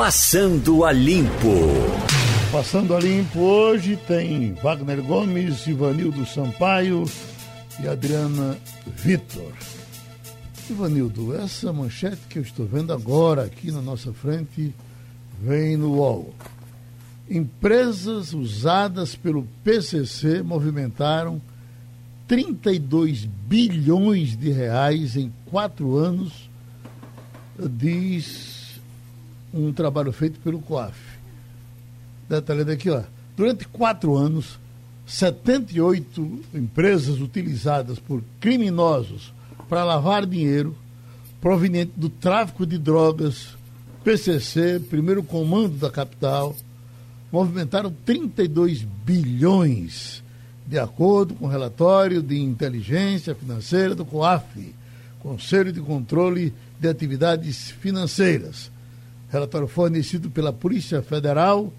Passando a Limpo. Passando a Limpo hoje tem Wagner Gomes, Ivanildo Sampaio e Adriana Vitor. Ivanildo, essa manchete que eu estou vendo agora aqui na nossa frente vem no UOL. Empresas usadas pelo PCC movimentaram 32 bilhões de reais em quatro anos, diz um trabalho feito pelo COAF. Detalhando aqui, ó. Durante quatro anos, 78 empresas utilizadas por criminosos para lavar dinheiro proveniente do tráfico de drogas, PCC, primeiro comando da capital, movimentaram 32 bilhões de acordo com o relatório de inteligência financeira do COAF, Conselho de Controle de Atividades Financeiras. Relatório fornecido pela Polícia Federal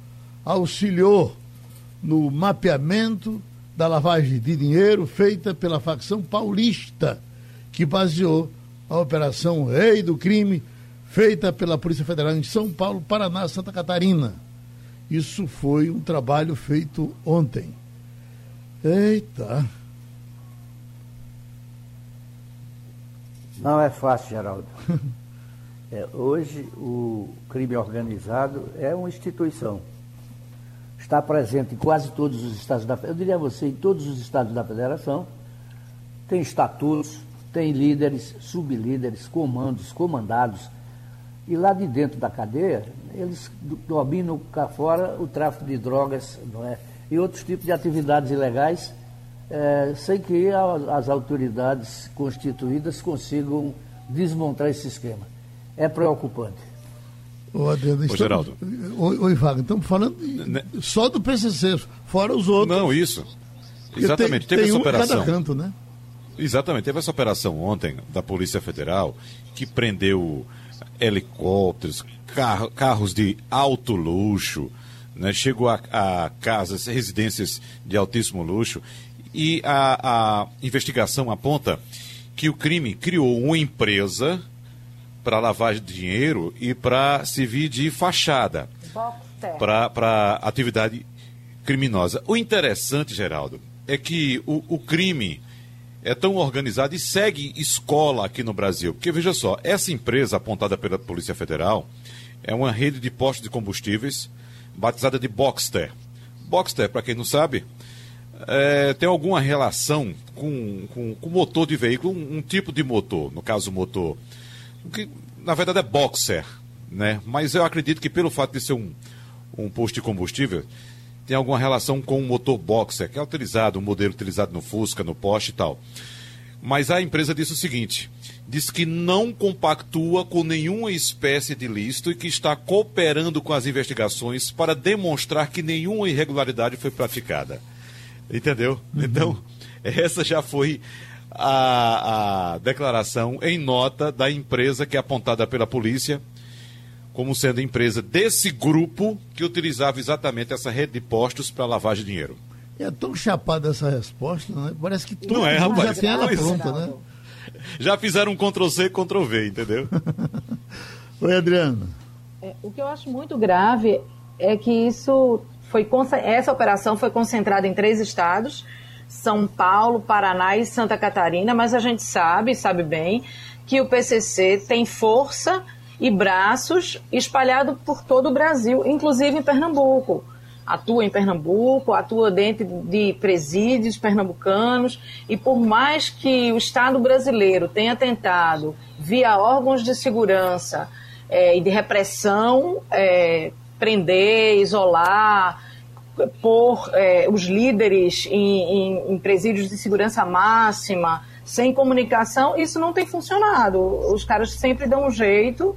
auxiliou no mapeamento da lavagem de dinheiro feita pela facção paulista, que baseou a Operação Rei do Crime, feita pela Polícia Federal em São Paulo, Paraná, Santa Catarina. Isso foi um trabalho feito ontem. Eita. Não é fácil, Geraldo. É, hoje, o crime organizado é uma instituição. Está presente em quase todos os estados da Eu diria a você, em todos os estados da federação. Tem estatutos, tem líderes, sublíderes, comandos, comandados. E lá de dentro da cadeia, eles dominam cá fora o tráfico de drogas, não é? e outros tipos de atividades ilegais, é, sem que as autoridades constituídas consigam desmontar esse esquema. É preocupante. Ô, Adriano, estamos, Geraldo. Oi, oi Wagner, estamos falando né? só do PCC, fora os outros. Não, isso. Exatamente, tem, teve tem essa um operação. Cada canto, né? Exatamente, teve essa operação ontem da Polícia Federal que prendeu helicópteros, carro, carros de alto luxo, né, chegou a, a casas, residências de altíssimo luxo, e a, a investigação aponta que o crime criou uma empresa para lavagem de dinheiro e para servir de fachada para atividade criminosa. O interessante, Geraldo, é que o, o, crime é tão organizado e segue escola aqui no Brasil. Porque, veja só, essa empresa apontada pela Polícia Federal é uma rede de postos de combustíveis batizada de Boxster. Boxster, para quem não sabe, é, tem alguma relação com, com, com motor de veículo, um, um, tipo de motor, no caso motor, que na verdade é Boxer, né? Mas eu acredito que pelo fato de ser um, um posto de combustível, tem alguma relação com o motor Boxer, que é utilizado, um modelo utilizado no Fusca, no Porsche e tal. Mas a empresa disse o seguinte: diz que não compactua com nenhuma espécie de lícito e que está cooperando com as investigações para demonstrar que nenhuma irregularidade foi praticada. Entendeu? Uhum. Então, essa já foi a, a declaração em nota da empresa que é apontada pela polícia como sendo empresa desse grupo que utilizava exatamente essa rede de postos para lavagem de dinheiro. É tão chapada essa resposta, né? Parece que Não é, rapaz, já tem ela pronta, né? já fizeram um Ctrl-C e Ctrl-V, entendeu? Oi, Adriano. É, o que eu acho muito grave é que isso foi essa operação foi concentrada em três estados, São Paulo, Paraná e Santa Catarina, mas a gente sabe, sabe bem, que o PCC tem força e braços espalhados por todo o Brasil, inclusive em Pernambuco. Atua em Pernambuco, atua dentro de presídios pernambucanos, e por mais que o Estado brasileiro tenha tentado, via órgãos de segurança é, e de repressão, é, prender, isolar, pôr é, os líderes em, em, em presídios de segurança máxima, sem comunicação, isso não tem funcionado. Os caras sempre dão um jeito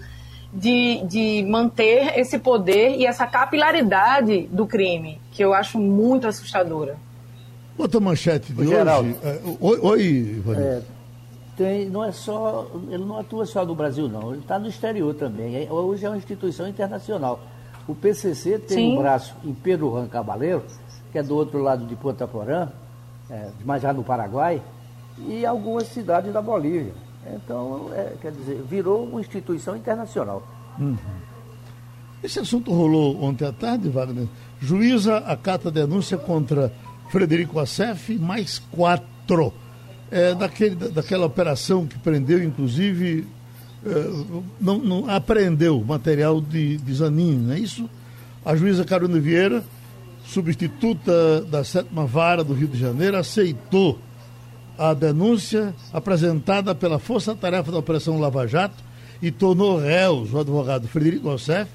de, de manter esse poder e essa capilaridade do crime, que eu acho muito assustadora. Outra manchete de o hoje. Geraldo, é, oi, oi é, tem, não é só, ele não atua só no Brasil, não. Ele está no exterior também. É, hoje é uma instituição internacional. O PCC tem Sim. um braço em Pedro Juan Cabaleiro, que é do outro lado de Ponta Porã, é, mas já no Paraguai, e algumas cidades da Bolívia. Então, é, quer dizer, virou uma instituição internacional. Uhum. Esse assunto rolou ontem à tarde, Wagner. Juíza acata denúncia contra Frederico Assef, mais quatro. É, daquele, daquela operação que prendeu, inclusive, não, não apreendeu material de, de Zanin, não é isso? A juíza Carolina Vieira, substituta da sétima vara do Rio de Janeiro, aceitou a denúncia apresentada pela Força Tarefa da Operação Lava Jato e tornou réus o advogado Frederico Rossef,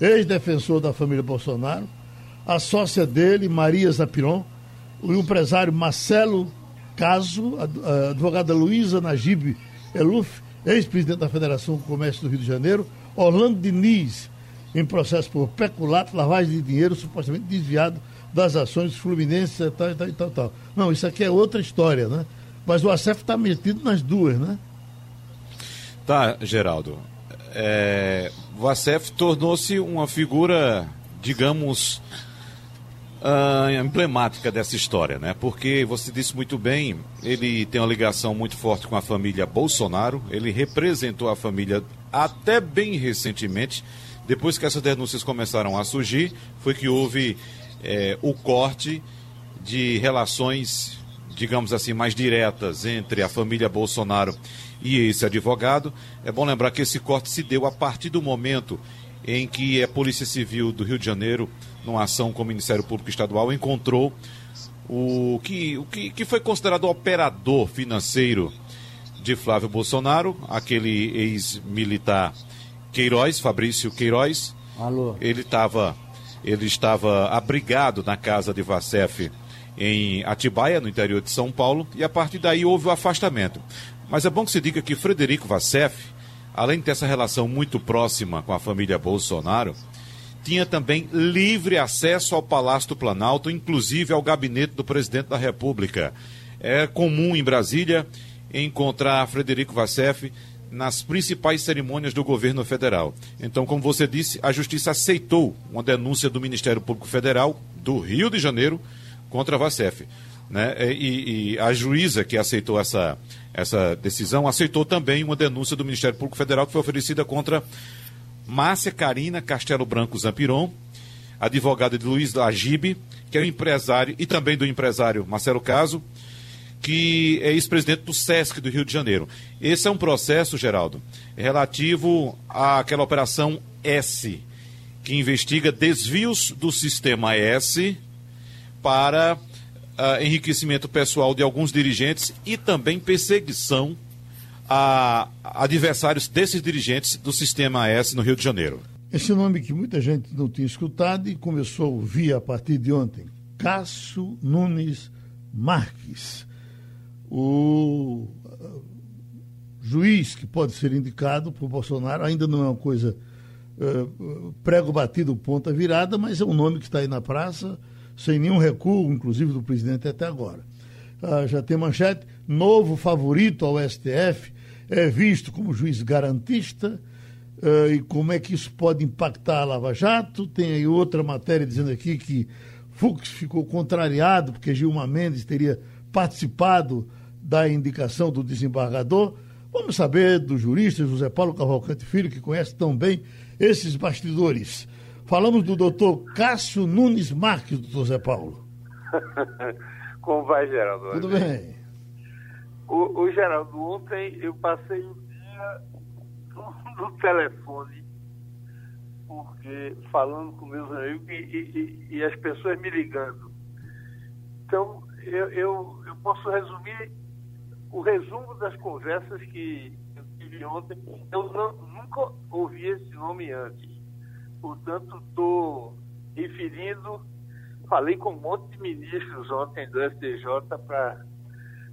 ex-defensor da família Bolsonaro, a sócia dele, Maria Zapiron, o empresário Marcelo Caso, a advogada Luísa Najib Eluf, ex-presidente da Federação do Comércio do Rio de Janeiro, Orlando Diniz, em processo por peculato, lavagem de dinheiro supostamente desviado das ações Fluminense, tal, tal, tal, tal. Não, isso aqui é outra história, né? Mas o ACEF está metido nas duas, né? Tá, Geraldo. É, o ACEF tornou-se uma figura, digamos, uh, emblemática dessa história, né? Porque você disse muito bem, ele tem uma ligação muito forte com a família Bolsonaro, ele representou a família até bem recentemente. Depois que essas denúncias começaram a surgir, foi que houve é, o corte de relações, digamos assim, mais diretas entre a família Bolsonaro e esse advogado. É bom lembrar que esse corte se deu a partir do momento em que a Polícia Civil do Rio de Janeiro, numa ação com o Ministério Público Estadual, encontrou o que, o que, que foi considerado operador financeiro de Flávio Bolsonaro, aquele ex-militar Queiroz, Fabrício Queiroz. Alô. Ele estava ele estava abrigado na casa de Vacef em Atibaia, no interior de São Paulo, e a partir daí houve o afastamento. Mas é bom que se diga que Frederico Vacef, além de ter essa relação muito próxima com a família Bolsonaro, tinha também livre acesso ao Palácio do Planalto, inclusive ao gabinete do presidente da República. É comum em Brasília encontrar Frederico Vacef nas principais cerimônias do governo federal. Então, como você disse, a Justiça aceitou uma denúncia do Ministério Público Federal do Rio de Janeiro contra a Vacef. Né? E, e, a juíza que aceitou essa, essa decisão aceitou também uma denúncia do Ministério Público Federal que foi oferecida contra Márcia Carina Castelo Branco Zampiron, advogada de Luiz Lagibe, que é o empresário, e também do empresário Marcelo Caso, que é ex-presidente do SESC do Rio de Janeiro. Esse é um processo, Geraldo, relativo àquela operação S, que investiga desvios do sistema S para uh, enriquecimento pessoal de alguns dirigentes e também perseguição a adversários desses dirigentes do sistema S no Rio de Janeiro. Esse nome que muita gente não tinha escutado e começou a ouvir a partir de ontem. Cássio Nunes Marques o juiz que pode ser indicado por Bolsonaro ainda não é uma coisa uh, prego batido, ponta virada, mas é um nome que está aí na praça, sem nenhum recuo, inclusive do presidente até agora. Uh, já tem manchete, novo favorito ao STF, é visto como juiz garantista, uh, e como é que isso pode impactar a Lava Jato. Tem aí outra matéria dizendo aqui que Fux ficou contrariado porque Gilmar Mendes teria participado da indicação do desembargador. Vamos saber do jurista José Paulo Cavalcante Filho, que conhece tão bem esses bastidores. Falamos do doutor Cássio Nunes Marques, doutor José Paulo. Como vai, Geraldo? Tudo bem. O, o Geraldo, ontem eu passei o dia no, no telefone, porque falando com meus amigos e, e, e as pessoas me ligando. Então, eu, eu, eu posso resumir o resumo das conversas que eu tive ontem, eu não, nunca ouvi esse nome antes. Portanto, estou referindo, falei com um monte de ministros ontem do STJ para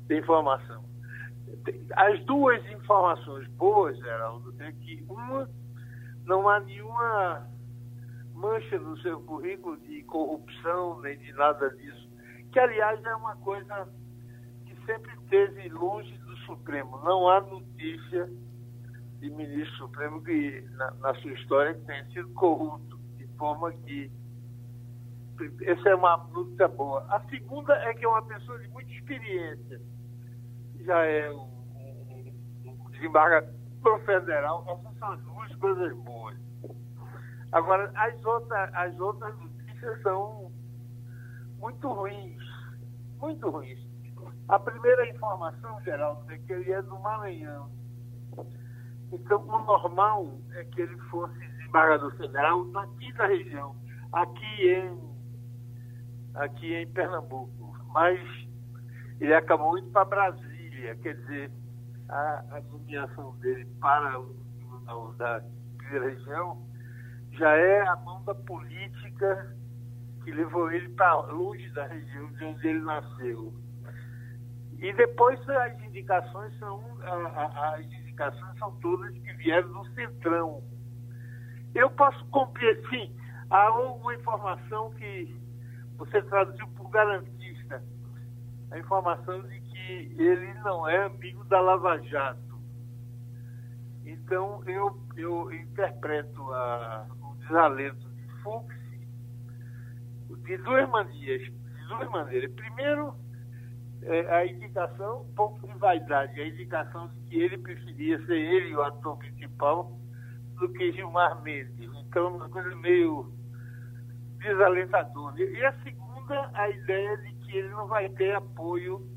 ter informação. As duas informações boas, Geraldo, é que uma, não há nenhuma mancha no seu currículo de corrupção, nem de nada disso, que aliás é uma coisa sempre esteve longe do Supremo. Não há notícia de ministro Supremo que, na, na sua história, que tenha sido corrupto, de forma que. Essa é uma notícia boa. A segunda é que é uma pessoa de muita experiência. Já é um, um, desembargador federal. Essas são as duas coisas boas. Agora, as outras, as outras notícias são muito ruins, muito ruins. A primeira informação, Geraldo, é que ele é do Maranhão. Então, o normal é que ele fosse desembargador federal aqui da região, aqui em, aqui em Pernambuco. Mas ele acabou indo para Brasília, quer dizer, a, a nomeação dele para o tribunal da região já é a mão da política que levou ele para longe da região de onde ele nasceu. E depois as indicações são as indicações são todas que vieram do centrão. Eu posso cumprir, sim, há uma informação que você traduziu por garantista, a informação de ele não é amigo da Lava Jato. Então eu, eu interpreto a, o desalento de Fux de duas maneiras. De duas maneiras. Primeiro, é, a indicação, um pouco de vaidade, a indicação de que ele preferia ser ele o ator principal do que Gilmar Mendes. Então, uma coisa meio desalentadora. E a segunda, a ideia de que ele não vai ter apoio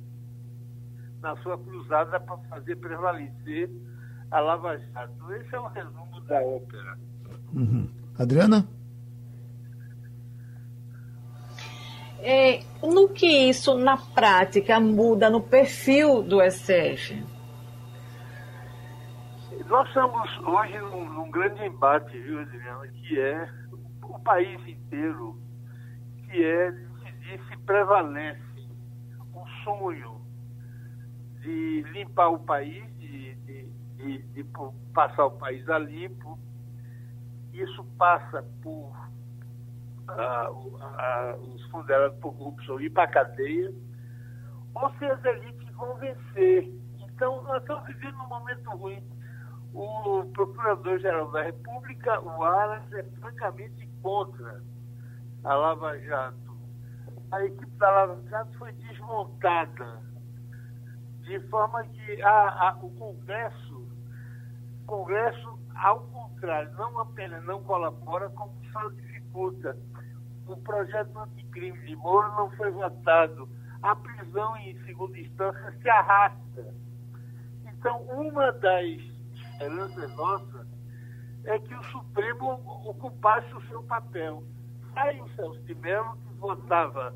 na sua cruzada para fazer prevalecer a Lava Jato. Esse é um resumo da ópera. Uhum. Adriana? É, no que isso, na prática, muda no perfil do SF? Nós estamos hoje num, num grande embate, viu, Adriana, que é o país inteiro, que é decidir se prevalece o sonho de limpar o país, de, de, de, de passar o país a limpo. Isso passa por os condenados por corrupção ir para a cadeia, ou se as elites vão vencer. Então, nós estamos vivendo um momento ruim. O Procurador-Geral da República, o Aras, é francamente contra a Lava Jato. A equipe da Lava Jato foi desmontada, de forma que a, a, o Congresso, Congresso, ao contrário, não apenas não colabora, como só dificulta o projeto anticrime de Moro não foi votado. A prisão em segunda instância se arrasta. Então, uma das esperanças nossas é que o Supremo ocupasse o seu papel. Aí o Celso de Mello, que votava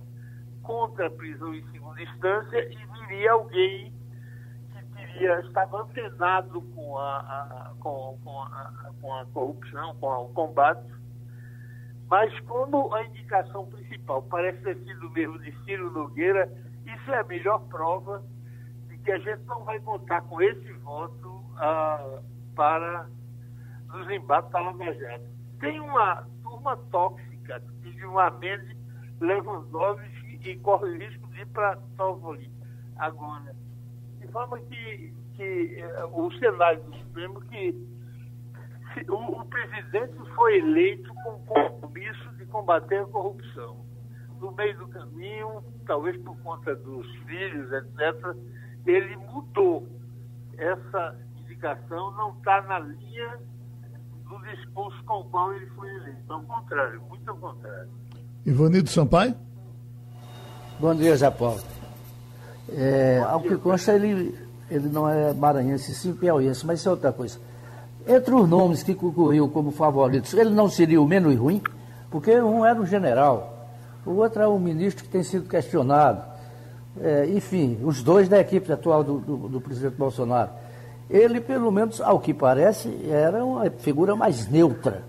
contra a prisão em segunda instância, e viria alguém estava antenado com a, a com, com, a, com a corrupção, com o combate mas como a indicação principal parece ter sido mesmo de Ciro Nogueira, isso é a melhor prova de que a gente não vai contar com esse voto ah, para nos embates Jato. Tem uma turma tóxica de Gilmar Mendes, Lewandowski e corre o risco de ir para Tovoli agora. Forma que, que eh, o cenário do Supremo que o, o presidente foi eleito com o compromisso de combater a corrupção. No meio do caminho, talvez por conta dos filhos, etc., ele mudou. Essa indicação não está na linha do discurso com o qual ele foi eleito. Ao contrário, muito ao contrário. Ivanildo Sampaio? Bom dia, Zé Paulo. É, ao que consta, ele, ele não é maranhense, sim piauiense, mas isso é outra coisa. Entre os nomes que concorriam como favoritos, ele não seria o menos ruim, porque um era um general, o outro é um ministro que tem sido questionado. É, enfim, os dois da equipe atual do, do, do, presidente Bolsonaro. Ele, pelo menos, ao que parece, era uma figura mais neutra,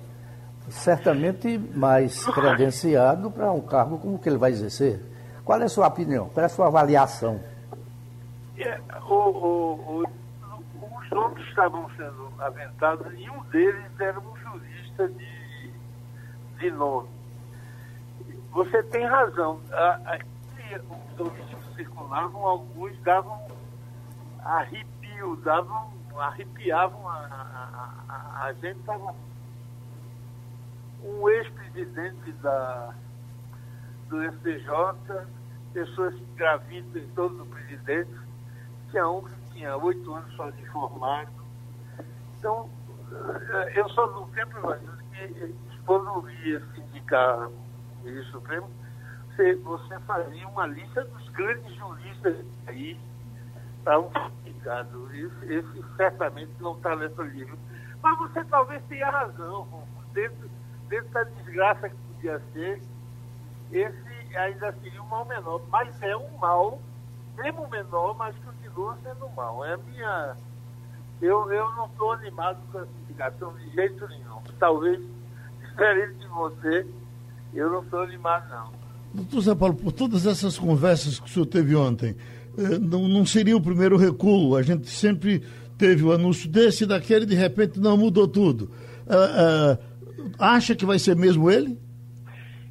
certamente mais credenciado para um cargo como que ele vai exercer. Qual é a sua opinião? Qual é a sua avaliação? É, o, o, o nomes estavam sendo aventados e um deles era um jurista de, de nome. Você tem razão. Os nomes que circulavam, alguns davam arrepio, davam, arrepiavam a, a, a, a gente. Tava, um ex-presidente da, do STJ, pessoas gravidas, todos os presidentes, tinha um que tinha oito anos só de formado. Então, eh, eu sou do tempo que quando via sindicar o ministro Supremo, você, você fazia uma lista dos grandes juristas aí para um sindicato. Esse, esse certamente não está nesse livro. Mas você talvez tenha razão. Dentro, dentro da desgraça que podia ser, esse ainda seria um mal menor. Mas é um mal, mesmo menor, mas continua sendo um mal. É a minha. Eu, eu não estou animado com a sindicação de jeito nenhum. Talvez, diferente de você, eu não estou animado, não. Doutor Zé Paulo, por todas essas conversas que o senhor teve ontem, eh, não, não seria o primeiro recuo. A gente sempre teve o anúncio desse e daquele, de repente não mudou tudo. Uh, uh, acha que vai ser mesmo ele?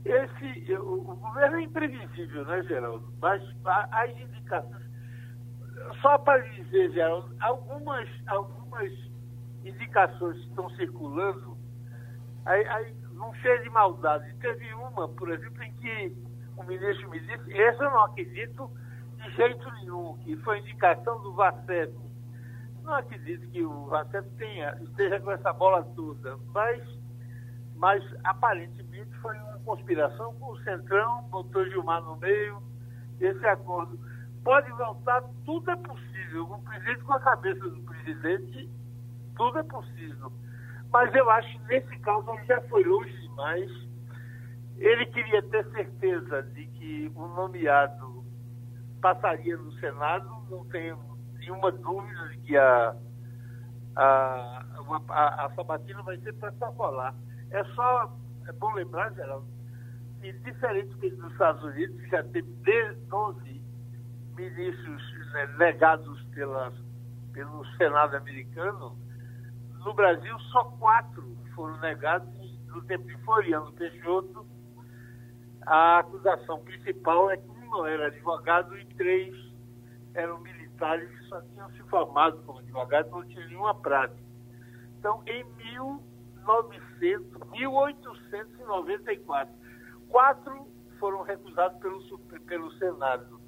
Esse, o, o, governo é imprevisível, né, Geraldo? Mas as indicações. Só para dizer, Geraldo, algumas, algumas indicações que estão circulando, aí, aí, não cheio de maldade. Teve uma, por exemplo, em que o ministro me disse, essa eu não acredito de jeito nenhum, que foi indicação do Vacep. Não acredito que o Vacep tenha, esteja com essa bola toda, mas, mas aparentemente foi uma conspiração com o Centrão, botou Gilmar no meio, esse acordo. Pode voltar, tudo é possível. O presidente com a cabeça do presidente, tudo é possível. Mas eu acho que nesse caso ele já foi longe demais. Ele queria ter certeza de que o nomeado passaria no Senado, não tenho nenhuma dúvida de que a, a, a, a sabatina vai ser protocolar. É só, é bom lembrar, Geraldo, que diferente dos Estados Unidos, que já teve 12 ministros né, negados pela, pelo Senado americano, no Brasil só quatro foram negados no tempo de Floriano Peixoto. A acusação principal é que não era advogado e três eram militares que só tinham se formado como advogados, não tinham nenhuma prática. Então, em 1900, 1894, quatro foram recusados pelo, pelo Senado.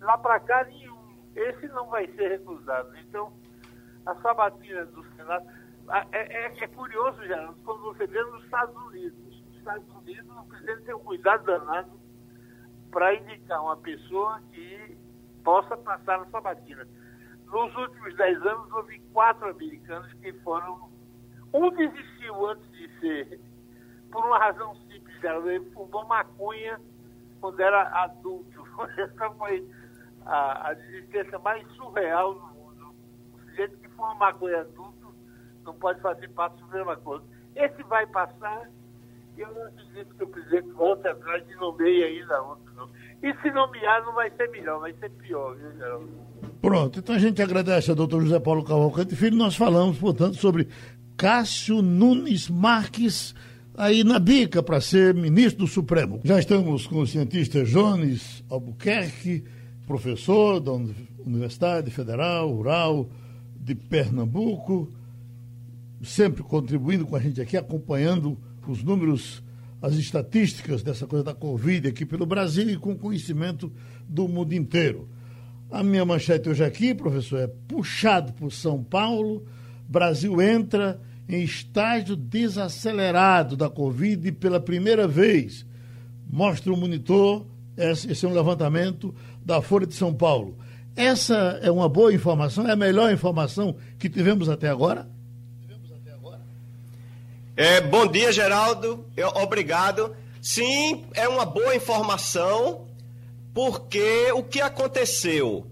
Lá para cá, nenhum. Esse não vai ser recusado. Então, a sabatina do Senado. É, é, é curioso, Geraldo, quando você vê nos Estados Unidos. Nos Estados Unidos, o presidente tem um cuidado danado para indicar uma pessoa que possa passar na sabatina. Nos últimos dez anos, houve quatro americanos que foram. Um desistiu antes de ser, por uma razão simples, ele fumou maconha quando era adulto. Essa foi a, a desistência mais surreal do mundo. O sujeito que fuma maconha adulto não pode fazer parte da mesma coisa. Esse vai passar eu não acredito que o presidente volte atrás de nomeie ainda outro, não. E se nomear não vai ser melhor, vai ser pior, viu, Geraldo? Pronto, então a gente agradece ao doutor José Paulo Cavalcante Filho. Nós falamos, portanto, sobre Cássio Nunes Marques, aí na bica para ser ministro do Supremo. Já estamos com o cientista Jones Albuquerque, professor da Universidade Federal Rural de Pernambuco, sempre contribuindo com a gente aqui, acompanhando os números, as estatísticas dessa coisa da Covid aqui pelo Brasil e com conhecimento do mundo inteiro. A minha manchete hoje aqui, professor, é puxado por São Paulo, Brasil entra em estágio desacelerado da Covid pela primeira vez. Mostra o monitor, esse é um levantamento da Folha de São Paulo. Essa é uma boa informação, é a melhor informação que tivemos até agora? É, bom dia, Geraldo. Eu, obrigado. Sim, é uma boa informação, porque o que aconteceu?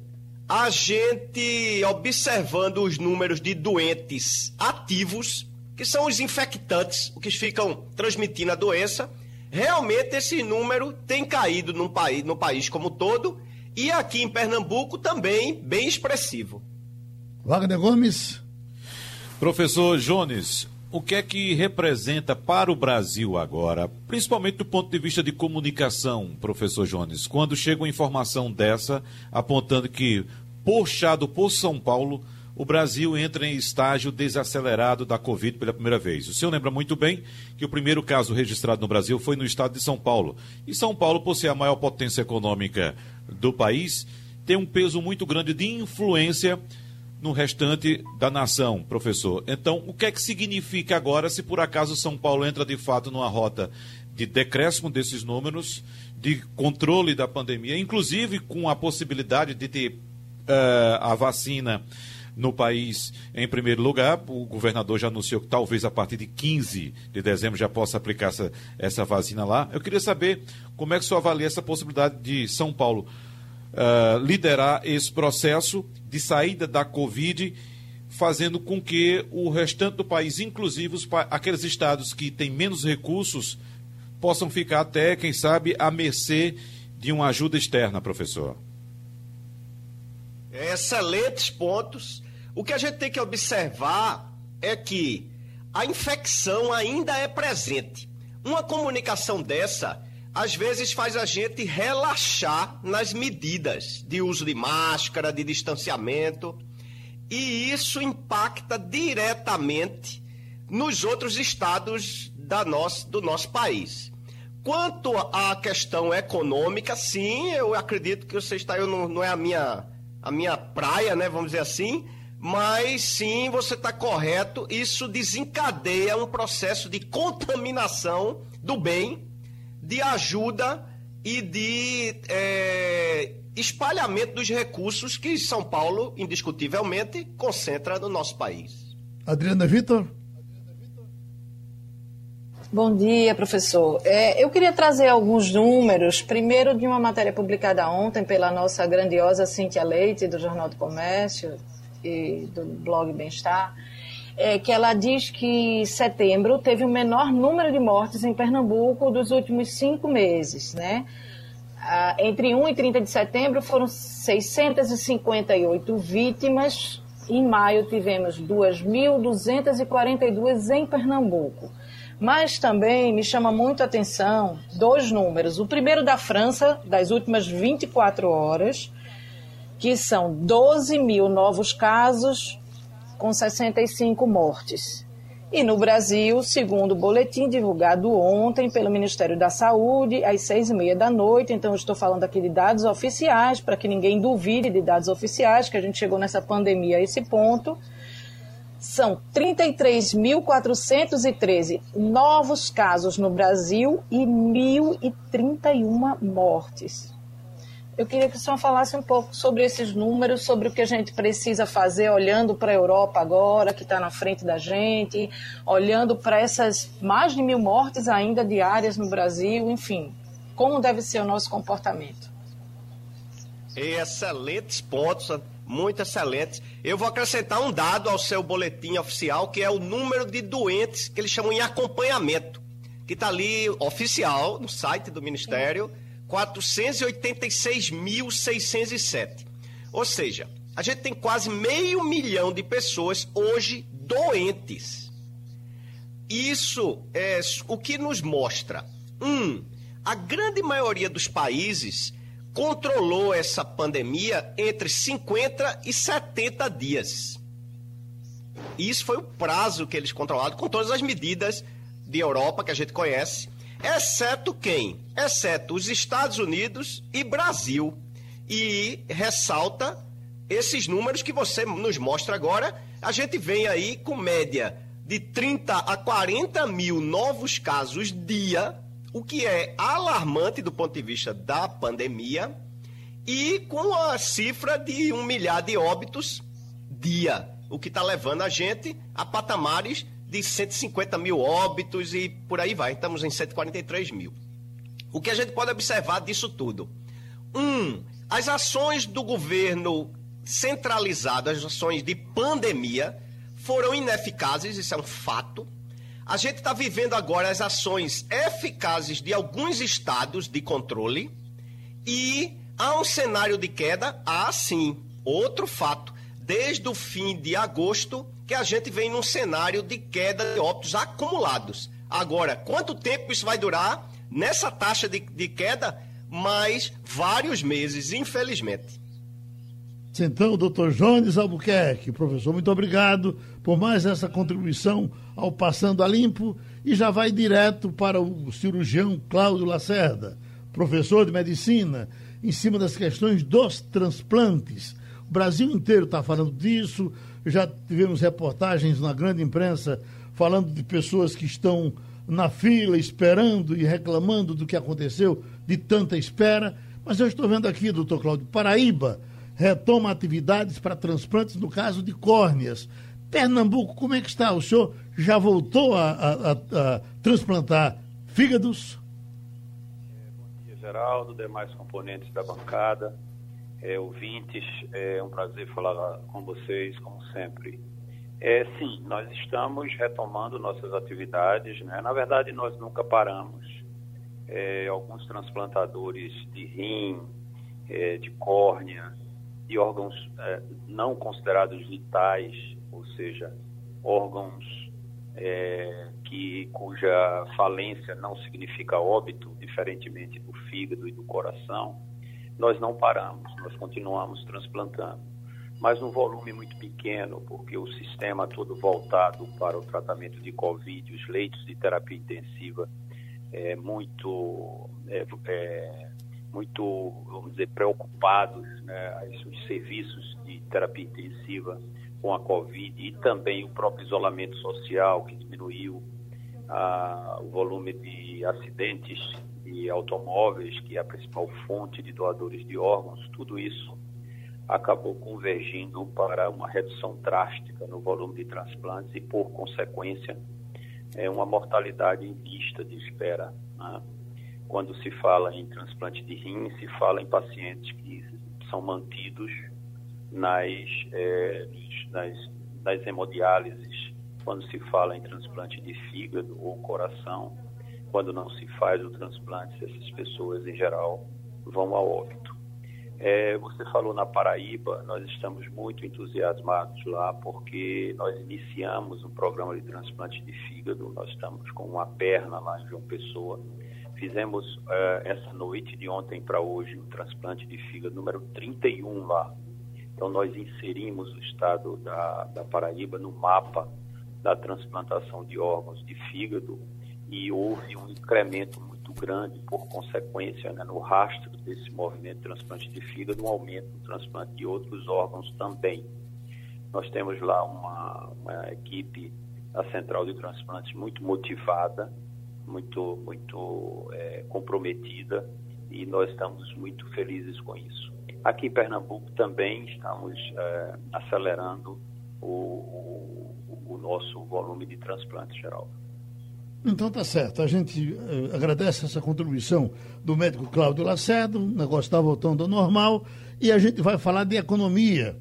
A gente observando os números de doentes ativos, que são os infectantes, os que ficam transmitindo a doença, realmente esse número tem caído no país, no país como todo, e aqui em Pernambuco também bem expressivo. Wagner Gomes. Professor Jones, o que é que representa para o Brasil agora, principalmente do ponto de vista de comunicação, professor Jones, quando chega uma informação dessa apontando que, puxado por São Paulo, o Brasil entra em estágio desacelerado da Covid pela primeira vez. O senhor lembra muito bem que o primeiro caso registrado no Brasil foi no estado de São Paulo. E São Paulo, por ser a maior potência econômica do país, tem um peso muito grande de influência no restante da nação, professor. Então, o que é que significa agora se por acaso São Paulo entra de fato numa rota de decréscimo desses números, de controle da pandemia, inclusive com a possibilidade de ter uh, a vacina no país em primeiro lugar. O governador já anunciou que talvez a partir de 15 de dezembro já possa aplicar essa, essa vacina lá. Eu queria saber como é que o senhor avalia essa possibilidade de São Paulo uh, liderar esse processo de saída da Covid, fazendo com que o restante do país, inclusive os, aqueles estados que têm menos recursos, possam ficar até, quem sabe, à mercê de uma ajuda externa, professor. Excelentes pontos. O que a gente tem que observar é que a infecção ainda é presente. Uma comunicação dessa às vezes faz a gente relaxar nas medidas de uso de máscara, de distanciamento, e isso impacta diretamente nos outros estados da nosso, do nosso país. Quanto à questão econômica, sim, eu acredito que você está, eu não, não é a minha, a minha praia, né, vamos dizer assim, mas sim, você está correto, isso desencadeia um processo de contaminação do bem de ajuda e de é, espalhamento dos recursos que São Paulo, indiscutivelmente, concentra no nosso país. Adriana Vitor? Bom dia, professor. É, eu queria trazer alguns números, primeiro de uma matéria publicada ontem pela nossa grandiosa Cíntia Leite, do Jornal do Comércio e do blog Bem-Estar, é, que ela diz que setembro teve o menor número de mortes em Pernambuco dos últimos cinco meses, né? Ah, entre 1 e 30 de setembro foram 658 vítimas. Em maio tivemos 2.242 em Pernambuco. Mas também me chama muito a atenção dois números. O primeiro da França, das últimas 24 horas, que são 12 mil novos casos com 65 mortes. E no Brasil, segundo o boletim divulgado ontem pelo Ministério da Saúde, às seis e meia da noite, então estou falando aqui de dados oficiais, para que ninguém duvide de dados oficiais, que a gente chegou nessa pandemia a esse ponto, são 33.413 novos casos no Brasil e 1.031 mortes. Eu queria que o senhor falasse um pouco sobre esses números, sobre o que a gente precisa fazer olhando para a Europa agora, que está na frente da gente, olhando para essas mais de mil mortes ainda diárias no Brasil, enfim, como deve ser o nosso comportamento. Excelentes pontos, muito excelentes. Eu vou acrescentar um dado ao seu boletim oficial, que é o número de doentes que eles chamam em acompanhamento, que está ali oficial no site do Ministério. 486.607. Ou seja, a gente tem quase meio milhão de pessoas hoje doentes. Isso é o que nos mostra. Um, a grande maioria dos países controlou essa pandemia entre 50 e 70 dias. Isso foi o prazo que eles controlaram, com todas as medidas de Europa que a gente conhece exceto quem? Exceto os Estados Unidos e Brasil. E ressalta esses números que você nos mostra agora. A gente vem aí com média de 30 a 40 mil novos casos dia, o que é alarmante do ponto de vista da pandemia, e com a cifra de um milhar de óbitos dia, o que está levando a gente a patamares de 150 mil óbitos e por aí vai. Estamos em 143 mil. O que a gente pode observar disso tudo? Um, as ações do governo centralizado, as ações de pandemia, foram ineficazes, isso é um fato. A gente está vivendo agora as ações eficazes de alguns estados de controle e há um cenário de queda, há sim, outro fato. Desde o fim de agosto, que a gente vem num cenário de queda de óbitos acumulados. Agora, quanto tempo isso vai durar nessa taxa de, de queda? Mais vários meses, infelizmente. Então, doutor Jones Albuquerque, professor, muito obrigado por mais essa contribuição ao Passando a Limpo e já vai direto para o cirurgião Cláudio Lacerda, professor de medicina, em cima das questões dos transplantes O Brasil inteiro está falando disso. Já tivemos reportagens na grande imprensa falando de pessoas que estão na fila esperando e reclamando do que aconteceu, de tanta espera. Mas eu estou vendo aqui, doutor Cláudio, Paraíba retoma atividades para transplantes no caso de córneas. Pernambuco, como é que está? O senhor já voltou a, a, a transplantar fígados? Bom dia, Geraldo, demais componentes da bancada, é, ouvintes, é um prazer falar com vocês, como sempre. É, sim, nós estamos retomando nossas atividades, né? na verdade nós nunca paramos. É, alguns transplantadores de rim, é, de córnea, de órgãos é, não considerados vitais, ou seja, órgãos é, que, cuja falência não significa óbito, diferentemente do fígado e do coração, nós não paramos, nós continuamos transplantando. Mas num volume muito pequeno, porque o sistema todo voltado para o tratamento de Covid, os leitos de terapia intensiva, é muito, é, é, muito vamos dizer, preocupados, né, os serviços de terapia intensiva com a Covid e também o próprio isolamento social que diminuiu ah, o volume de acidentes de automóveis, que é a principal fonte de doadores de órgãos, tudo isso acabou convergindo para uma redução drástica no volume de transplantes e, por consequência, é uma mortalidade em vista de espera. Né? Quando se fala em transplante de rim, se fala em pacientes que são mantidos nas, é, nas, nas hemodiálises, quando se fala em transplante de fígado ou coração, quando não se faz o transplante, essas pessoas em geral vão a óbito. É, você falou na Paraíba, nós estamos muito entusiasmados lá porque nós iniciamos um programa de transplante de fígado, nós estamos com uma perna lá em João Pessoa. Fizemos uh, essa noite, de ontem para hoje, o um transplante de fígado número 31 lá. Então, nós inserimos o estado da, da Paraíba no mapa da transplantação de órgãos de fígado e houve um incremento muito grande, por consequência, né, no rastro desse movimento de transplante de fígado, um aumento no transplante de outros órgãos também. Nós temos lá uma, uma equipe da Central de Transplantes muito motivada, muito, muito é, comprometida e nós estamos muito felizes com isso. Aqui em Pernambuco também estamos é, acelerando o, o, o, nosso volume de transplante geral. Então tá certo. A gente uh, agradece essa contribuição do médico Cláudio Lacerda, o negócio está voltando ao normal e a gente vai falar de economia.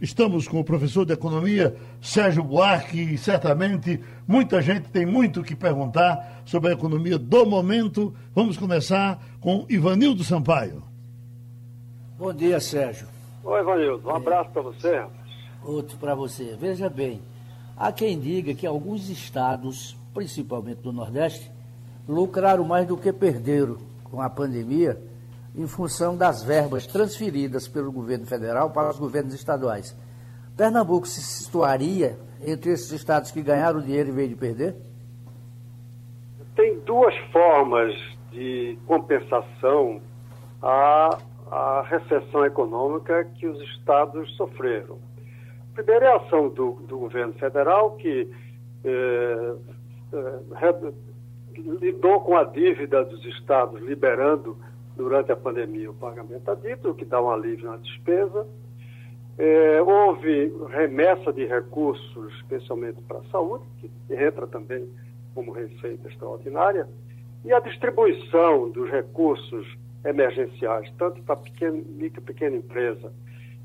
Estamos com o professor de economia Sérgio Buarque e certamente muita gente tem muito o que perguntar sobre a economia do momento. Vamos começar com Ivanildo Sampaio. Bom dia, Sérgio. Oi, Ivanildo. Um abraço para você. Outro para você. Veja bem, há quem diga que alguns estados, principalmente do Nordeste, lucraram mais do que perderam com a pandemia em função das verbas transferidas pelo governo federal para os governos estaduais. Pernambuco se situaria entre esses estados que ganharam dinheiro em vez de perder? Tem duas formas de compensação a a recessão econômica que os estados sofreram. Primeiro é a ação do, do governo federal, que eh, lidou com a dívida dos estados, liberando durante a pandemia o pagamento da dívida, o que dá um alívio na despesa. Eh, houve remessa de recursos, especialmente para a saúde, que entra também como receita extraordinária, e a distribuição dos recursos emergenciais, tanto para pequena, micro e pequena empresa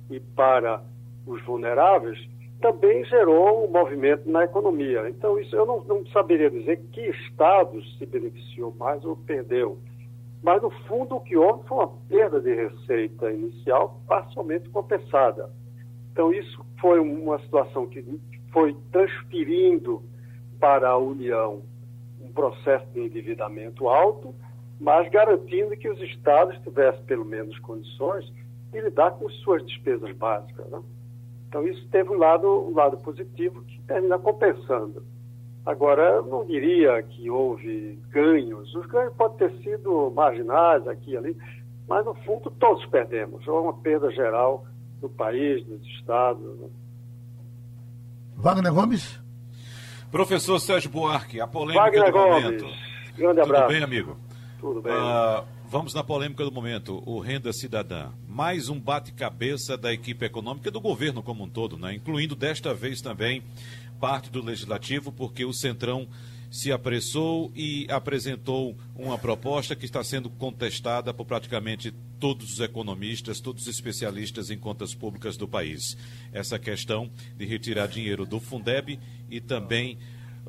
e para os vulneráveis, também gerou um movimento na economia. Então, isso eu não, não saberia dizer que estado se beneficiou mais ou perdeu. Mas, no fundo, o que houve foi uma perda de receita inicial parcialmente compensada. Então, isso foi uma situação que foi transferindo para a União um processo de endividamento alto, mas garantindo que os estados tivessem pelo menos condições de lidar com suas despesas básicas. Né? Então isso teve um lado, um lado positivo que termina compensando. Agora, eu não diria que houve ganhos. Os ganhos podem ter sido marginais aqui e ali, mas no fundo todos perdemos. Houve uma perda geral no país, nos estados. Né? Wagner Gomes? Professor Sérgio Buarque, a polêmica Wagner do Gomes, momento. grande abraço. Tudo bem, amigo? Tudo bem. Ah, vamos na polêmica do momento. O Renda Cidadã. Mais um bate-cabeça da equipe econômica do governo como um todo, né? incluindo desta vez também parte do Legislativo, porque o Centrão se apressou e apresentou uma proposta que está sendo contestada por praticamente todos os economistas, todos os especialistas em contas públicas do país. Essa questão de retirar dinheiro do Fundeb e também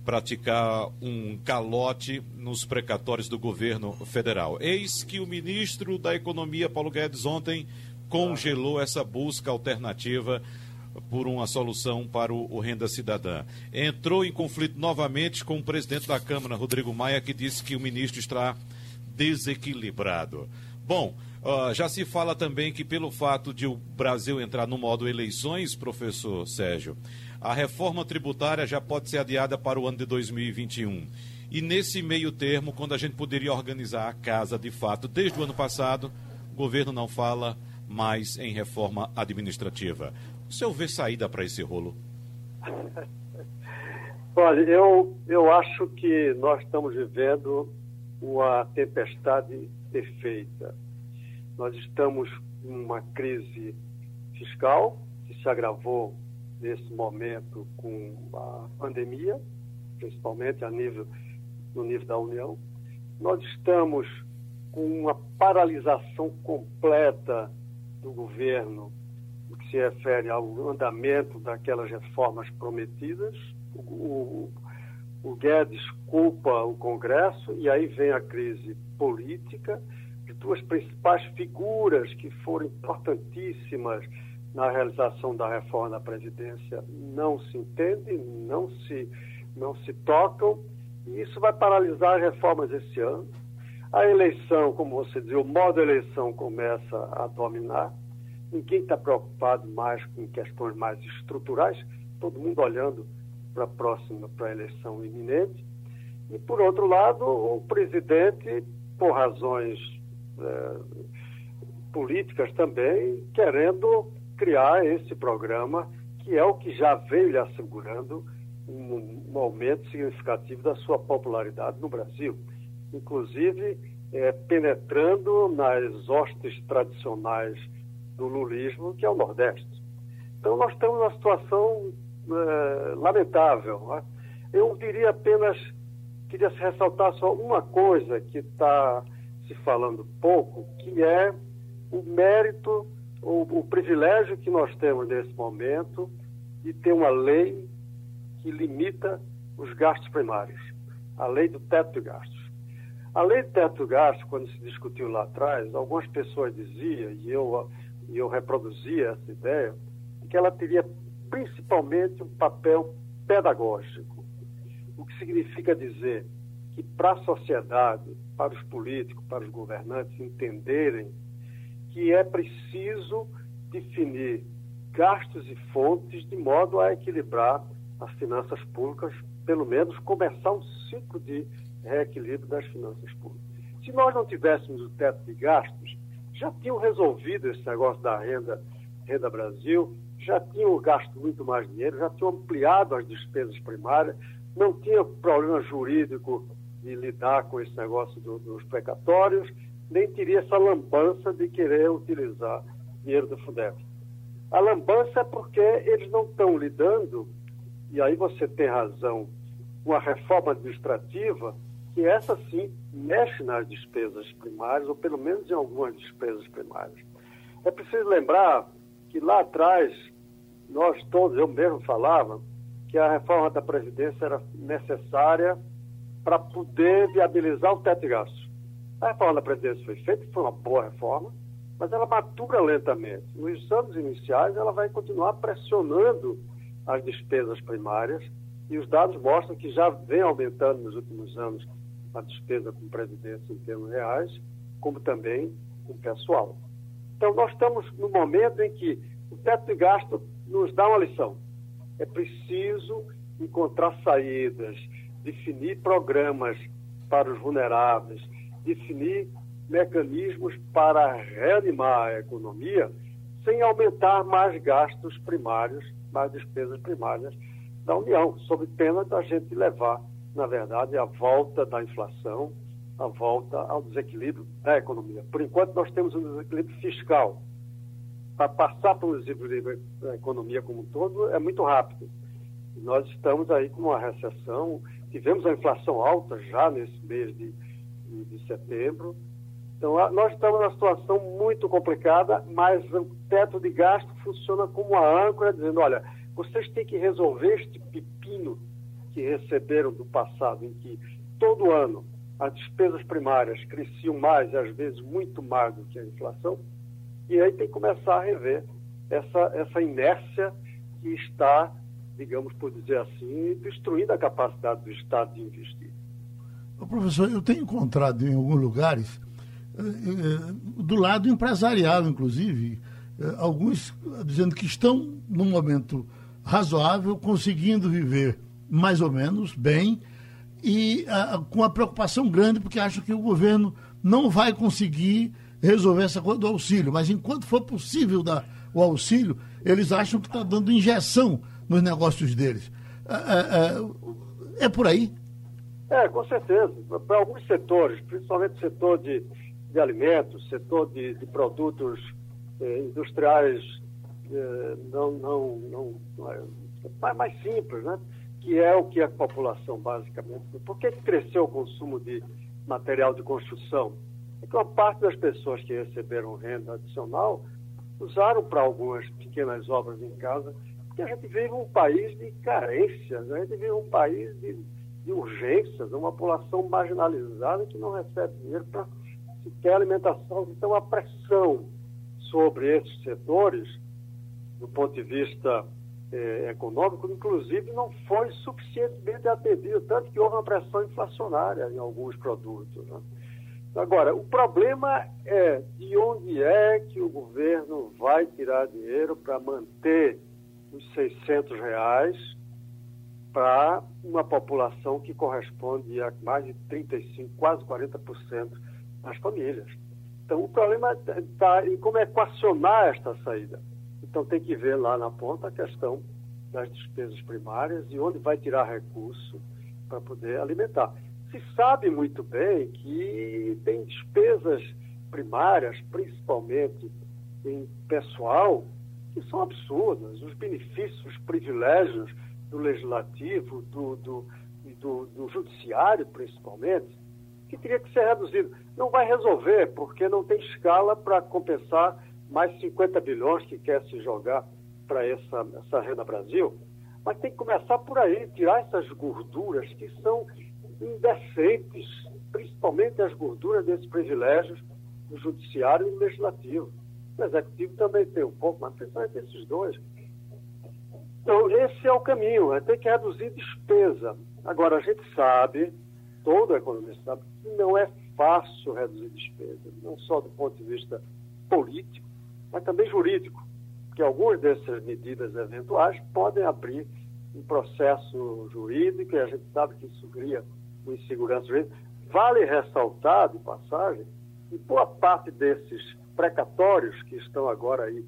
praticar um calote nos precatórios do governo federal. Eis que o ministro da Economia, Paulo Guedes, ontem congelou essa busca alternativa por uma solução para o, Renda Cidadã. Entrou em conflito novamente com o presidente da Câmara, Rodrigo Maia, que disse que o ministro está desequilibrado. Bom, uh, já se fala também que pelo fato de o Brasil entrar no modo eleições, professor Sérgio, a reforma tributária já pode ser adiada para o ano de 2021. E nesse meio termo, quando a gente poderia organizar a casa de fato, desde o ano passado, o governo não fala mais em reforma administrativa. O senhor vê saída para esse rolo? Olha, eu, eu acho que nós estamos vivendo uma tempestade perfeita. Nós estamos numa crise fiscal que se agravou nesse momento com a pandemia, principalmente a nível, no nível da União. Nós estamos com uma paralisação completa do governo se refere ao andamento daquelas reformas prometidas. O, o, o Guedes culpa o Congresso e aí vem a crise política de duas principais figuras que foram importantíssimas na realização da reforma da Previdência não se entendem, não se, não se tocam, e isso vai paralisar as reformas esse ano. A eleição, como você diz, o modo eleição começa a dominar. Ninguém está preocupado mais com questões mais estruturais, todo mundo olhando para a próxima, para a eleição iminente. E, por outro lado, o presidente, por razões é, políticas também, querendo criar esse programa, que é o que já veio lhe assegurando um, um aumento significativo da sua popularidade no Brasil. Inclusive, é, penetrando nas hostes tradicionais do lulismo, que é o Nordeste. Então, nós estamos numa situação é, lamentável. Né? Eu diria apenas, queria ressaltar só uma coisa que está se falando pouco, que é o mérito, o, o privilégio que nós temos nesse momento de ter uma lei que limita os gastos primários, a lei do teto de gastos. A lei do teto de gastos, quando se discutiu lá atrás, algumas pessoas diziam, e eu e eu reproduzia essa ideia, que ela teria principalmente um papel pedagógico. O que significa dizer que para a sociedade, para os políticos, para os governantes entenderem que é preciso definir gastos e fontes de modo a equilibrar as finanças públicas, pelo menos começar um ciclo de reequilíbrio das finanças públicas. Se nós não tivéssemos o teto de gastos, já tinham resolvido esse negócio da renda, renda Brasil, já tinham gasto muito mais dinheiro, já tinham ampliado as despesas primárias, não tinha problema jurídico de lidar com esse negócio do, dos precatórios, nem teria essa lambança de querer utilizar dinheiro do Fundeb. A lambança é porque eles não estão lidando, e aí você tem razão, com a reforma administrativa que essa sim mexe nas despesas primárias, ou pelo menos em algumas despesas primárias. É preciso lembrar que lá atrás, nós todos, eu mesmo falava, que a reforma da Previdência era necessária para poder viabilizar o teto de gastos. A reforma da Previdência foi feita, foi uma boa reforma, mas ela matura lentamente. Nos anos iniciais, ela vai continuar pressionando as despesas primárias, e os dados mostram que já vem aumentando nos últimos anos a despesa com previdência em termos reais, como também com pessoal. Então, nós estamos no momento em que o teto de gasto nos dá uma lição. É preciso encontrar saídas, definir programas para os vulneráveis, definir mecanismos para reanimar a economia sem aumentar mais gastos primários, mais despesas primárias da União, sob pena da gente levar, na verdade, a volta da inflação, a volta ao desequilíbrio da economia. Por enquanto, nós temos um desequilíbrio fiscal. Para passar para um desequilíbrio da economia como um todo, é muito rápido. Nós estamos aí com uma recessão, tivemos a inflação alta já nesse mês de, de, de setembro, então, nós estamos numa situação muito complicada, mas o teto de gasto funciona como uma âncora, dizendo: olha, vocês têm que resolver este pepino que receberam do passado, em que todo ano as despesas primárias cresciam mais, às vezes muito mais do que a inflação, e aí tem que começar a rever essa, essa inércia que está, digamos por dizer assim, destruindo a capacidade do Estado de investir. Professor, eu tenho encontrado em alguns lugares eh, eh, do lado empresarial, inclusive, eh, alguns dizendo que estão num momento razoável, conseguindo viver mais ou menos bem e com uma preocupação grande porque acham que o governo não vai conseguir resolver essa coisa do auxílio, mas enquanto for possível dar o auxílio, eles acham que está dando injeção nos negócios deles. É, é, é por aí? É, com certeza. Para alguns setores, principalmente o setor de de alimentos, setor de, de produtos eh, industriais eh, não, não, não, é, mais, mais simples, né? que é o que a população basicamente. Por que cresceu o consumo de material de construção? É que uma parte das pessoas que receberam renda adicional usaram para algumas pequenas obras em casa, porque a gente vive um país de carências, né? a gente vive um país de, de urgências, uma população marginalizada que não recebe dinheiro para sequer alimentação. Então, a pressão sobre esses setores, do ponto de vista eh, econômico, inclusive, não foi suficientemente atendida, tanto que houve uma pressão inflacionária em alguns produtos. Né? Agora, o problema é de onde é que o governo vai tirar dinheiro para manter os 600 reais para uma população que corresponde a mais de 35, quase 40% as famílias. Então, o problema está em como equacionar esta saída. Então, tem que ver lá na ponta a questão das despesas primárias e onde vai tirar recurso para poder alimentar. Se sabe muito bem que tem despesas primárias, principalmente em pessoal, que são absurdas. Os benefícios, os privilégios do legislativo, do, do, do, do judiciário, principalmente, que teria que ser reduzido. Não vai resolver, porque não tem escala para compensar mais 50 bilhões que quer se jogar para essa, essa renda Brasil. Mas tem que começar por aí, tirar essas gorduras que são indecentes, principalmente as gorduras desses privilégios do judiciário e do legislativo. O executivo também tem um pouco, mas principalmente esses dois. Então, esse é o caminho, é ter que reduzir despesa. Agora, a gente sabe todo economista sabe que não é fácil reduzir despesas, não só do ponto de vista político, mas também jurídico, porque algumas dessas medidas eventuais podem abrir um processo jurídico e a gente sabe que isso cria uma insegurança jurídica. Vale ressaltar, de passagem, que boa parte desses precatórios que estão agora aí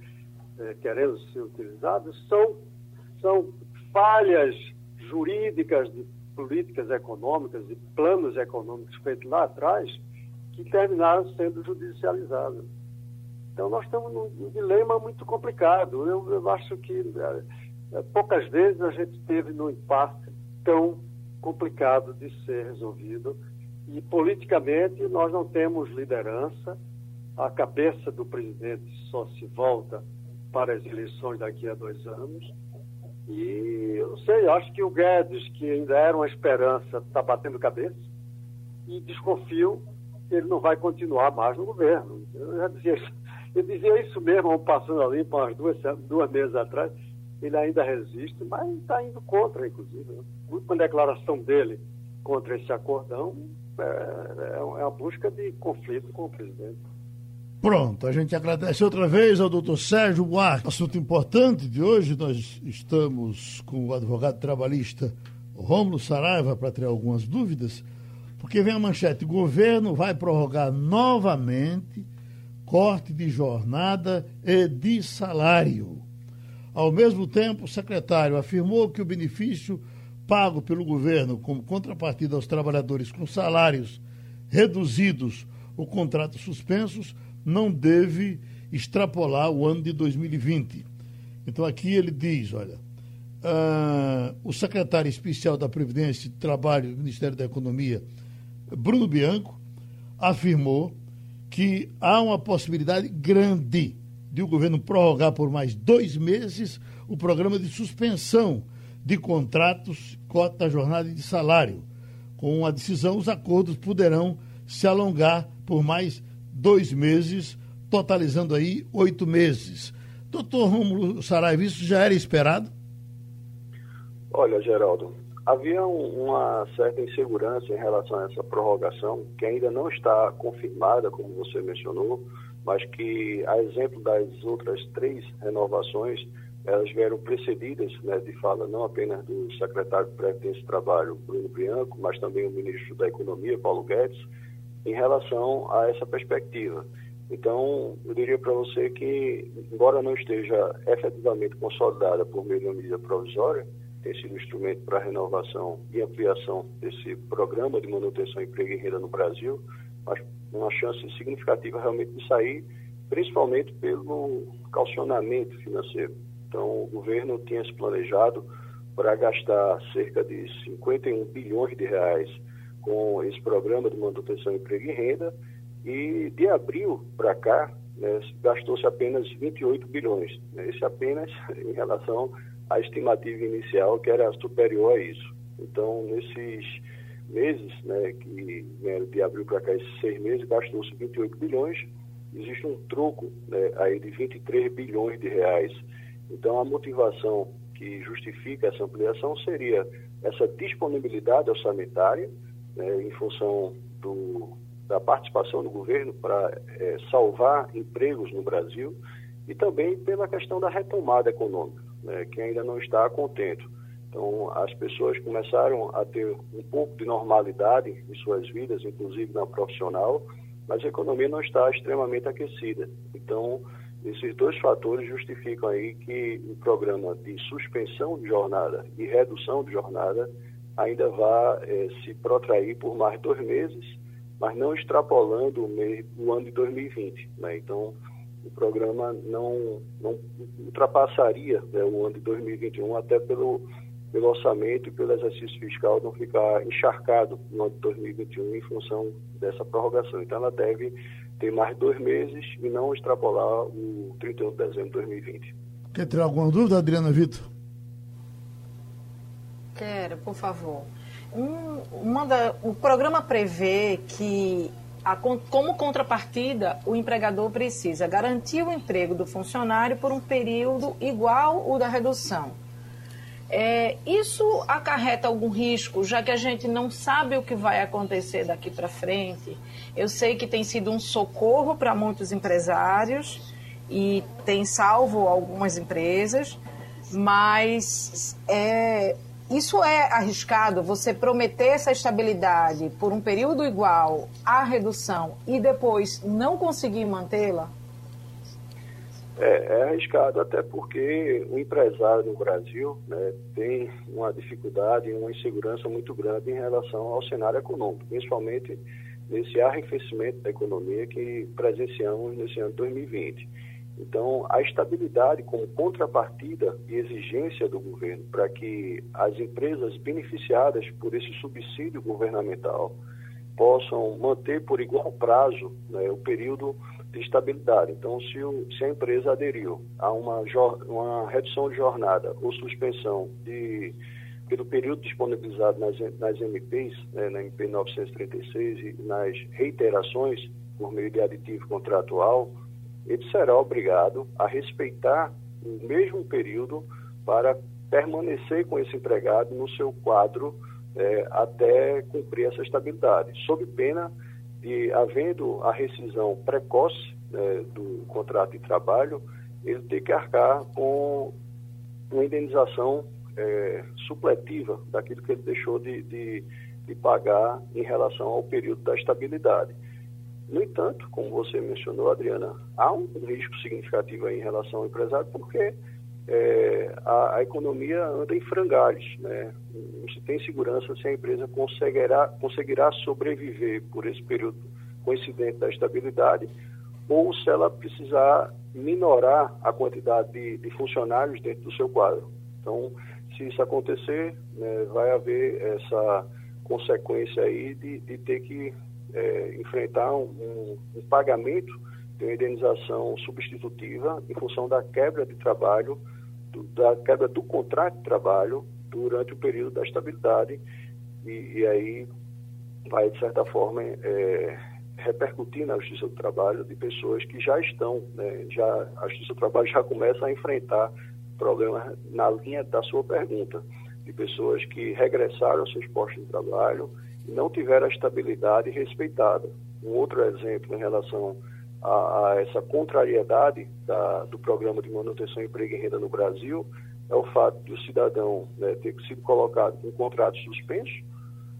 eh, querendo ser utilizados são, são falhas jurídicas de políticas econômicas e planos econômicos feitos lá atrás que terminaram sendo judicializados. Então, nós estamos num dilema muito complicado. Eu, eu acho que é, poucas vezes a gente esteve num impasse tão complicado de ser resolvido. E, politicamente, nós não temos liderança. A cabeça do presidente só se volta para as eleições daqui a dois anos. E eu não sei, acho que o Guedes, que ainda era uma esperança, está batendo cabeça e desconfio que ele não vai continuar mais no governo. Eu já dizia isso, eu dizia isso mesmo, passando ali para umas duas, duas meses atrás. Ele ainda resiste, mas está indo contra, inclusive. Né? A última declaração dele contra esse acordão é, é uma busca de conflito com o presidente. Pronto, a gente agradece outra vez ao doutor Sérgio Buarque. Assunto importante de hoje, nós estamos com o advogado trabalhista Rômulo Saraiva para ter algumas dúvidas, porque vem a manchete, o governo vai prorrogar novamente corte de jornada e de salário. Ao mesmo tempo, o secretário afirmou que o benefício pago pelo governo como contrapartida aos trabalhadores com salários reduzidos ou contratos suspensos não deve extrapolar o ano de 2020. Então aqui ele diz, olha, uh, o secretário especial da Previdência e Trabalho do Ministério da Economia, Bruno Bianco, afirmou que há uma possibilidade grande de o governo prorrogar por mais dois meses o programa de suspensão de contratos, cota, jornada e de salário. Com a decisão, os acordos poderão se alongar por mais dois meses, totalizando aí oito meses. Doutor Rômulo Saraiva, isso já era esperado? Olha, Geraldo, havia uma certa insegurança em relação a essa prorrogação, que ainda não está confirmada, como você mencionou, mas que, a exemplo das outras três renovações, elas vieram precedidas né, de fala não apenas do secretário de Previdência e Trabalho, Bruno Bianco, mas também o ministro da Economia, Paulo Guedes, em relação a essa perspectiva. Então, eu diria para você que, embora não esteja efetivamente consolidada por meio de uma medida provisória, tem sido um instrumento para renovação e ampliação desse programa de manutenção, emprego e renda no Brasil, mas uma chance significativa realmente de sair, principalmente pelo calcionamento financeiro. Então, o governo tinha se planejado para gastar cerca de 51 bilhões de reais com esse programa de manutenção, emprego e renda, e de abril para cá, né, gastou-se apenas 28 bilhões. Né, esse apenas em relação à estimativa inicial, que era superior a isso. Então, nesses meses, né, que né, de abril para cá, esses seis meses, gastou-se 28 bilhões, existe um troco né, aí de 23 bilhões de reais então, a motivação que justifica essa ampliação seria essa disponibilidade orçamentária, né, em função do, da participação do governo para é, salvar empregos no Brasil e também pela questão da retomada econômica, né, que ainda não está contento. Então, as pessoas começaram a ter um pouco de normalidade em suas vidas, inclusive na profissional, mas a economia não está extremamente aquecida. Então, esses dois fatores justificam aí que o programa de suspensão de jornada e redução de jornada ainda vá é, se protrair por mais dois meses, mas não extrapolando o, mês, o ano de 2020. Né? Então, o programa não, não ultrapassaria né, o ano de 2021, até pelo, pelo orçamento e pelo exercício fiscal não ficar encharcado no ano de 2021 em função dessa prorrogação. Então, ela deve ter mais dois meses e não extrapolar o 31 de dezembro de 2020. Quer ter alguma dúvida, Adriana Vitor? Quero, por favor. Um, uma da, o programa prevê que, a, como contrapartida, o empregador precisa garantir o emprego do funcionário por um período igual ao da redução. É, isso acarreta algum risco, já que a gente não sabe o que vai acontecer daqui para frente? Eu sei que tem sido um socorro para muitos empresários e tem salvo algumas empresas, mas é, isso é arriscado, você prometer essa estabilidade por um período igual à redução e depois não conseguir mantê-la? É, é, arriscado, até porque o empresário no Brasil né, tem uma dificuldade uma insegurança muito grande em relação ao cenário econômico, principalmente nesse arrefecimento da economia que presenciamos nesse ano 2020. Então, a estabilidade como contrapartida e exigência do governo para que as empresas beneficiadas por esse subsídio governamental possam manter por igual prazo né, o período de estabilidade. Então, se, o, se a empresa aderiu a uma, uma redução de jornada ou suspensão de pelo período disponibilizado nas, nas MPs, né, na MP 936 e nas reiterações por meio de aditivo contratual, ele será obrigado a respeitar o mesmo período para permanecer com esse empregado no seu quadro é, até cumprir essa estabilidade, sob pena de, havendo a rescisão precoce né, do contrato de trabalho, ele ter que arcar com uma indenização é, supletiva daquilo que ele deixou de, de, de, pagar em relação ao período da estabilidade. No entanto, como você mencionou, Adriana, há um risco significativo em relação ao empresário, porque é, a, a, economia anda em frangalhos. Né? Não se tem segurança se a empresa conseguirá, conseguirá sobreviver por esse período coincidente da estabilidade ou se ela precisar minorar a quantidade de, de funcionários dentro do seu quadro. Então, se isso acontecer, né, vai haver essa consequência aí de, de ter que é, enfrentar um, um, pagamento de uma indenização substitutiva em função da quebra de trabalho, do, da quebra do contrato de trabalho durante o período da estabilidade e, e aí vai, de certa forma, é, repercutir na Justiça do Trabalho de pessoas que já estão, né, já, a Justiça do Trabalho já começa a enfrentar problemas na linha da sua pergunta, de pessoas que regressaram aos seus postos de trabalho não tiveram a estabilidade respeitada. Um outro exemplo em relação a, a essa contrariedade da, do programa de manutenção, emprego e renda no Brasil é o fato de o cidadão né, ter sido colocado com contrato suspenso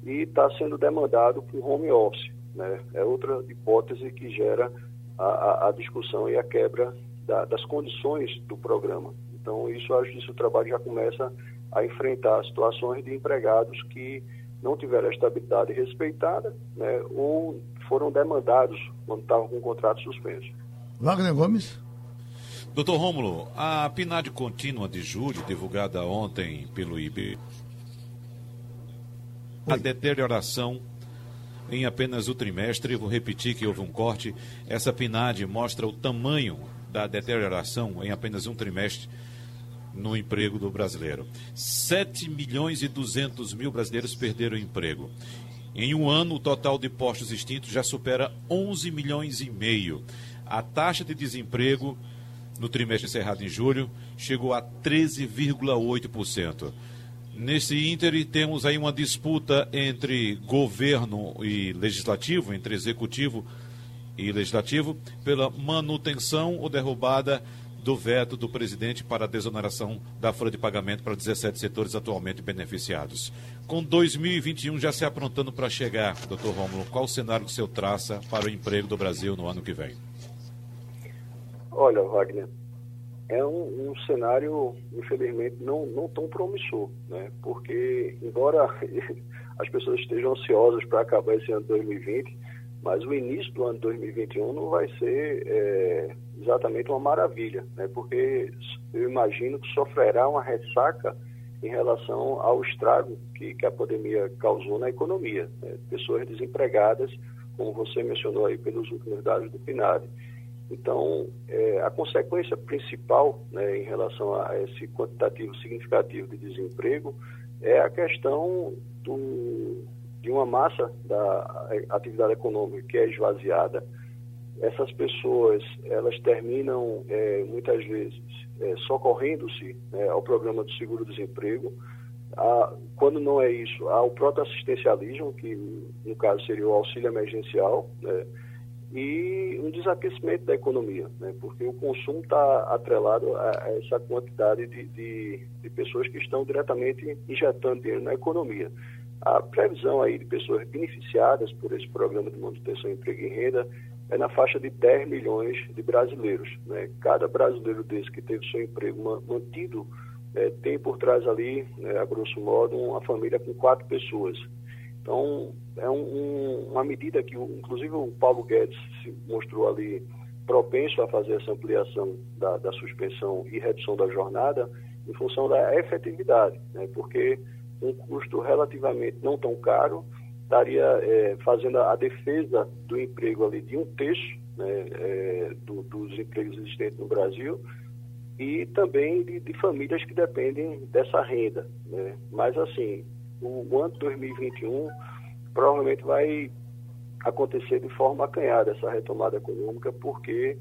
e está sendo demandado por home office. Né? É outra hipótese que gera a, a, a discussão e a quebra da, das condições do programa. Então, isso a Justiça do Trabalho já começa a enfrentar situações de empregados que não tiveram a estabilidade respeitada né, ou foram demandados quando estavam com o contrato suspenso. Wagner Gomes. Doutor Rômulo, a PNAD contínua de julho, divulgada ontem pelo IB, a deterioração em apenas o trimestre, vou repetir que houve um corte, essa PNAD mostra o tamanho da deterioração em apenas um trimestre no emprego do brasileiro. 7 milhões e 200 mil brasileiros perderam emprego. Em um ano, o total de postos extintos já supera 11 milhões e meio. A taxa de desemprego no trimestre encerrado em julho chegou a 13,8%. Nesse ínter temos aí uma disputa entre governo e legislativo, entre executivo e legislativo, pela manutenção ou derrubada do veto do presidente para a desoneração da folha de pagamento para 17 setores atualmente beneficiados. Com 2021 já se aprontando para chegar, doutor Rômulo, qual o cenário que o senhor traça para o emprego do Brasil no ano que vem? Olha, Wagner, é um, um, cenário, infelizmente, não, não tão promissor, né? porque, embora as pessoas estejam ansiosas para acabar esse ano de 2020, mas o início do ano de 2021 não vai ser é, exatamente uma maravilha, né? porque eu imagino que sofrerá uma ressaca em relação ao estrago que, que a pandemia causou na economia. Né? Pessoas desempregadas, como você mencionou aí pelos últimos dados do PNAD então, é, a consequência principal né, em relação a esse quantitativo significativo de desemprego é a questão do, de uma massa da atividade econômica que é esvaziada. Essas pessoas, elas terminam é, muitas vezes é, socorrendo-se né, ao programa do seguro-desemprego. Quando não é isso, há o próprio assistencialismo, que no caso seria o auxílio emergencial, né, e um desaquecimento da economia, né? porque o consumo está atrelado a, a, essa quantidade de, de, de, pessoas que estão diretamente injetando dinheiro na economia. A previsão aí de pessoas beneficiadas por esse programa de manutenção, emprego e renda é na faixa de 10 milhões de brasileiros. Né? Cada brasileiro desse que teve seu emprego mantido é, tem por trás ali, né, a grosso modo, uma família com quatro pessoas. Então, é um, um, uma medida que, inclusive, o Paulo Guedes se mostrou ali propenso a fazer essa ampliação da, da suspensão e redução da jornada em função da efetividade, né? porque um custo relativamente não tão caro estaria é, fazendo a defesa do emprego ali de um terço né, é, do, dos empregos existentes no Brasil e também de, de famílias que dependem dessa renda. Né? Mas, assim, o ano 2021 provavelmente vai acontecer de forma acanhada essa retomada econômica, porque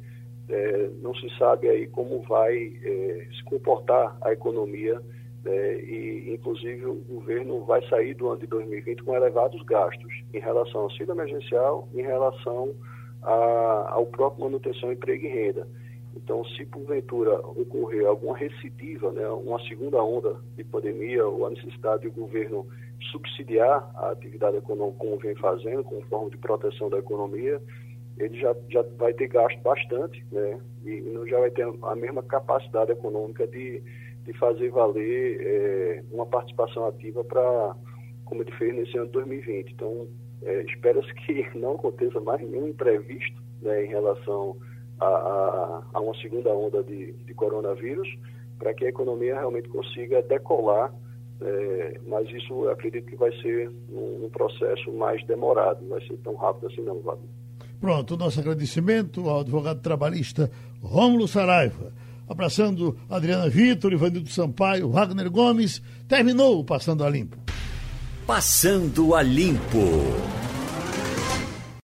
é, não se sabe aí como vai é, se comportar a economia é, e, inclusive, o governo vai sair do ano de 2020 com elevados gastos em relação ao auxílio emergencial, em relação a, ao próprio manutenção, emprego e renda. Então, se porventura ocorrer alguma recidiva, né, uma segunda onda de pandemia ou a necessidade do governo subsidiar a atividade econômica como vem fazendo, como forma de proteção da economia, ele já, já vai ter gasto bastante, né? E não já vai ter a mesma capacidade econômica de, de fazer valer é, uma participação ativa para, como ele fez nesse ano de 2020. Então, é, espera-se que não aconteça mais nenhum imprevisto né, em relação a, a, a, uma segunda onda de, de coronavírus, para que a economia realmente consiga decolar é, mas isso eu acredito que vai ser um, um, processo mais demorado, não vai ser tão rápido assim não, Wagner. Pronto, nosso agradecimento ao advogado trabalhista Rômulo Saraiva. Abraçando Adriana Vitor, Ivanildo Sampaio, Wagner Gomes. Terminou o Passando a Limpo. Passando a Limpo.